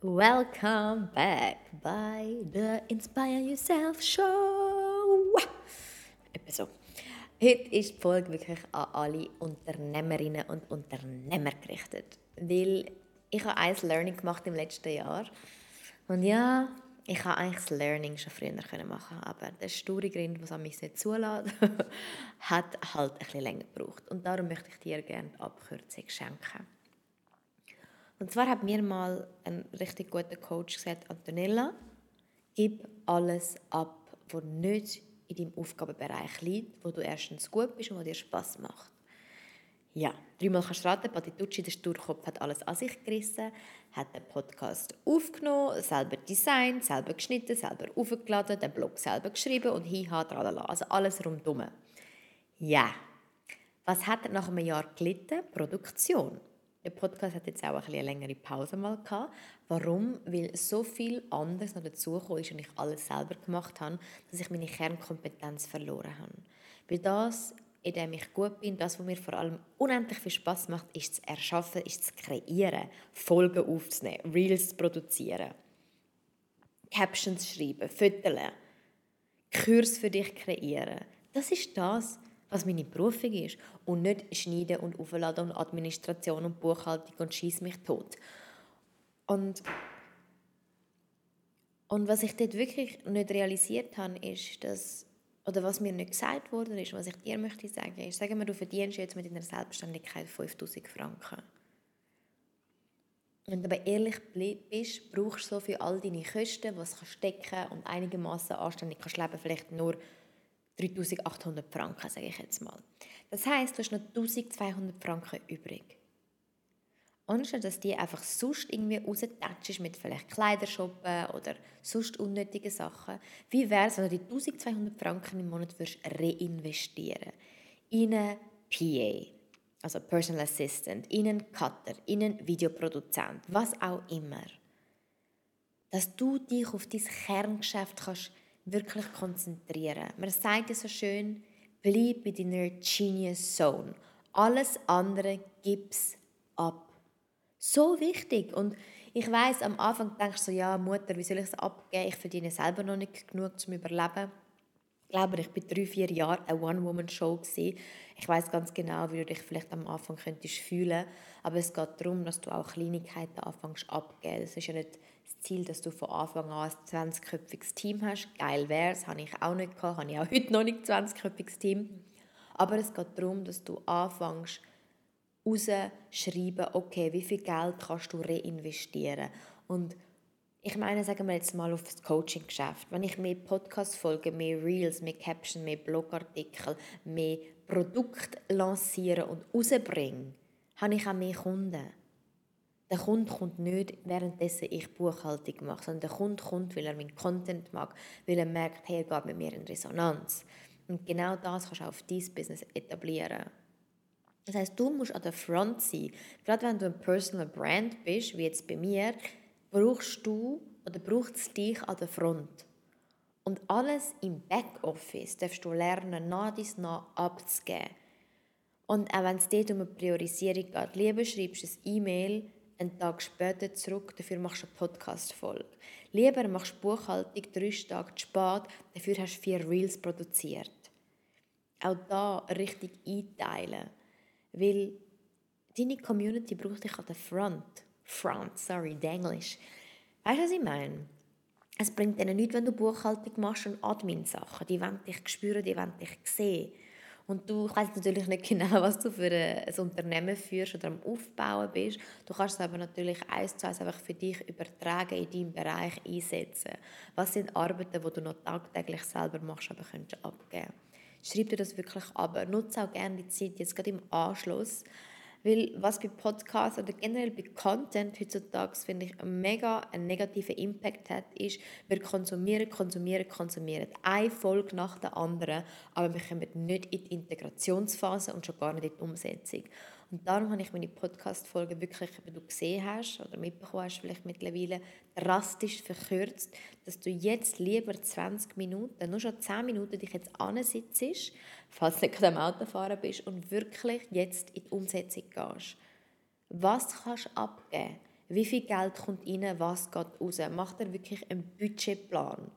Welcome back by the Inspire Yourself Show. Episode. Heute ist die Folge wirklich an alle Unternehmerinnen und Unternehmer gerichtet. Weil ich habe ein Learning gemacht im letzten Jahr. Und ja, ich habe eigentlich das Learning schon früher machen aber der sture Grund, was mich nicht zulässt, hat halt ein bisschen länger gebraucht. Und darum möchte ich dir gerne die Abkürzung schenken. Und zwar hat mir mal ein richtig guter Coach gesagt, Antonella, gib alles ab, was nicht in deinem Aufgabenbereich liegt, wo du erstens gut bist und was dir Spaß macht. Ja, dreimal kannst du raten, Patitucci, der Sturkopf, hat alles an sich gerissen, hat den Podcast aufgenommen, selber designt, selber geschnitten, selber aufgeladen, den Blog selber geschrieben und hiha, tralala, also alles rundum. Ja, was hat er nach einem Jahr gelitten? Produktion. Der Podcast hat jetzt auch eine längere Pause mal gehabt. Warum? Weil so viel anderes noch dazugekommen ist und ich alles selber gemacht habe, dass ich meine Kernkompetenz verloren habe. Weil das, in dem ich gut bin, das, was mir vor allem unendlich viel Spaß macht, ist zu erschaffen, ist zu kreieren, Folgen aufzunehmen, Reels zu produzieren, Captions schreiben, Fotos, Kurs für dich kreieren. Das ist das, was meine Berufung ist und nicht schneiden und aufladen und Administration und Buchhaltung und schieß mich tot. Und, und was ich dort wirklich nicht realisiert habe, ist, dass, oder was mir nicht gesagt wurde, ist, was ich dir möchte sagen, ist, sagen wir, du verdienst jetzt mit deiner Selbstständigkeit 5000 Franken. Wenn du aber ehrlich bist, brauchst du so für all deine Kosten, was du stecken und einigermaßen anständig kannst leben, vielleicht nur 3800 Franken, sage ich jetzt mal. Das heißt, du hast noch 1200 Franken übrig. Anstatt dass die einfach sonst irgendwie raustatschst mit vielleicht Kleidershoppen oder sonst unnötigen Sachen, wie wäre es, wenn du die 1200 Franken im Monat würdest reinvestieren in einen PA, also Personal Assistant, in einen Cutter, in einen Videoproduzent, was auch immer. Dass du dich auf dein Kerngeschäft kannst wirklich konzentrieren. Man sagt ja so schön, bleib in deiner Genius Zone. Alles andere gib's ab. So wichtig. Und ich weiß, am Anfang denkst du so, ja, Mutter, wie soll ich es abgeben? Ich verdiene selber noch nicht genug zum Überleben. Ich glaube, ich war drei, vier Jahre eine One-Woman-Show. Ich weiß ganz genau, wie du dich vielleicht am Anfang könntest fühlen Aber es geht darum, dass du auch Kleinigkeiten anfängst abzugeben. Es ist ja nicht das Ziel, dass du von Anfang an ein 20-köpfiges Team hast. Geil wäre es, habe ich auch nicht gehabt, habe ich auch heute noch nicht ein 20-köpfiges Team. Aber es geht darum, dass du anfängst, rausschreiben, okay, wie viel Geld kannst du reinvestieren. Und ich meine, sagen wir jetzt mal auf das Coaching-Geschäft. Wenn ich mehr Podcast-Folgen, mehr Reels, mehr Captions, mehr Blogartikel, mehr Produkte lanciere und rausbringe, habe ich auch mehr Kunden. Der Kunde kommt nicht, währenddessen ich Buchhaltung mache, sondern der Kunde kommt, weil er meinen Content mag, weil er merkt, hey, er geht mit mir in Resonanz. Und genau das kannst du auf dein Business etablieren. Das heißt, du musst an der Front sein. Gerade wenn du ein Personal Brand bist, wie jetzt bei mir, brauchst du oder braucht es dich an der Front. Und alles im Backoffice darfst du lernen, nach dies nach abzugeben. Und auch wenn es dort um eine Priorisierung geht, lieber schreibst du ein E-Mail, einen Tag später zurück, dafür machst du eine Podcast-Folge. Lieber machst du Buchhaltung drei Tage zu spät, dafür hast du vier Reels produziert. Auch da richtig einteilen. Weil deine Community braucht dich an der Front. Front, sorry, Englisch. Weißt du, was ich meine? Es bringt ihnen nichts, wenn du Buchhaltung machst und Admin-Sachen. Die wollen dich spüren, die wollen dich sehen. Und du weißt natürlich nicht genau, was du für ein Unternehmen führst oder am Aufbauen bist. Du kannst es aber natürlich eins zu eins einfach für dich übertragen, in deinem Bereich einsetzen. Was sind Arbeiten, die du noch tagtäglich selber machst, aber könntest abgeben? Schreib dir das wirklich ab. Nutze auch gerne die Zeit, jetzt gerade im Anschluss, Weil was bei Podcasts oder generell bei Content heutzutage, finde ich, mega einen negativen Impact hat, ist, wir konsumieren, konsumieren, konsumieren. Eine Folge nach der anderen, aber wir kommen nicht in die Integrationsphase und schon gar nicht in die Umsetzung. Und darum habe ich meine Podcast-Folge wirklich, wie du gesehen hast oder mitbekommen hast, vielleicht mittlerweile drastisch verkürzt, dass du jetzt lieber 20 Minuten, nur schon 10 Minuten dich jetzt ansitzt, falls du nicht gerade am Autofahren bist und wirklich jetzt in die Umsetzung gehst. Was kannst du abgeben? Wie viel Geld kommt rein, was geht raus? Mach dir wirklich einen Budgetplan.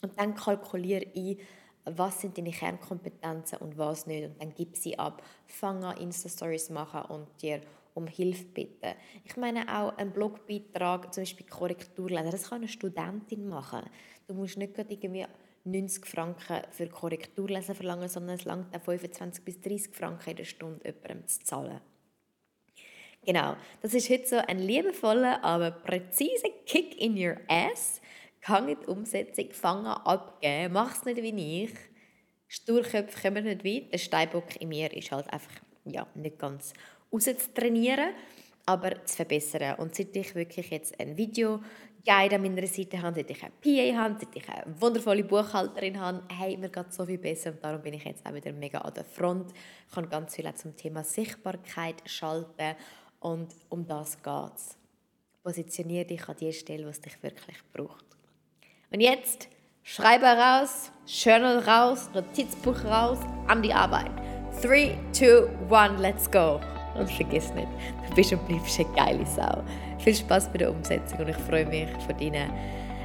Und dann kalkuliere ein, was sind deine Kernkompetenzen und was nicht. Und dann gib sie ab. Fang an, Insta-Stories machen und dir um Hilfe bitten. Ich meine auch ein Blogbeitrag, zum Beispiel Korrektur lesen, das kann eine Studentin machen. Du musst nicht irgendwie 90 Franken für Korrekturlesen verlangen, sondern es langt auch 25 bis 30 Franken in der Stunde jemandem zu zahlen. Genau, das ist heute so ein liebevoller, aber präziser Kick in your ass, Gang in die Umsetzung, fang an abgeben, mach es nicht wie ich. Sturköpfe kommen nicht weit. Der Steinbock in mir ist halt einfach ja, nicht ganz rauszutrainieren, aber zu verbessern. Und seit ich wirklich jetzt ein Video Guide an meiner Seite habe, seit ich eine PA habe, seit ich eine wundervolle Buchhalterin habe, hey, mir geht so viel besser und darum bin ich jetzt auch wieder mega an der Front. Ich kann ganz viel auch zum Thema Sichtbarkeit schalten und um das geht es. Positioniere dich an die Stelle, was dich wirklich braucht. Und jetzt schreibe raus, Journal raus, Notizbuch raus, an die Arbeit. 3, 2, 1, let's go. Und vergiss nicht, du bist und bleibst eine geile Sau. Viel Spaß bei der Umsetzung und ich freue mich von deinen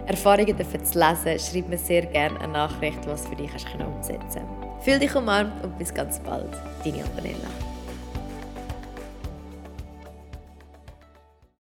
Erfahrungen zu lesen. Schreib mir sehr gerne eine Nachricht, was für dich hast umsetzen. Fühl dich umarmt und bis ganz bald. Deine Antonella.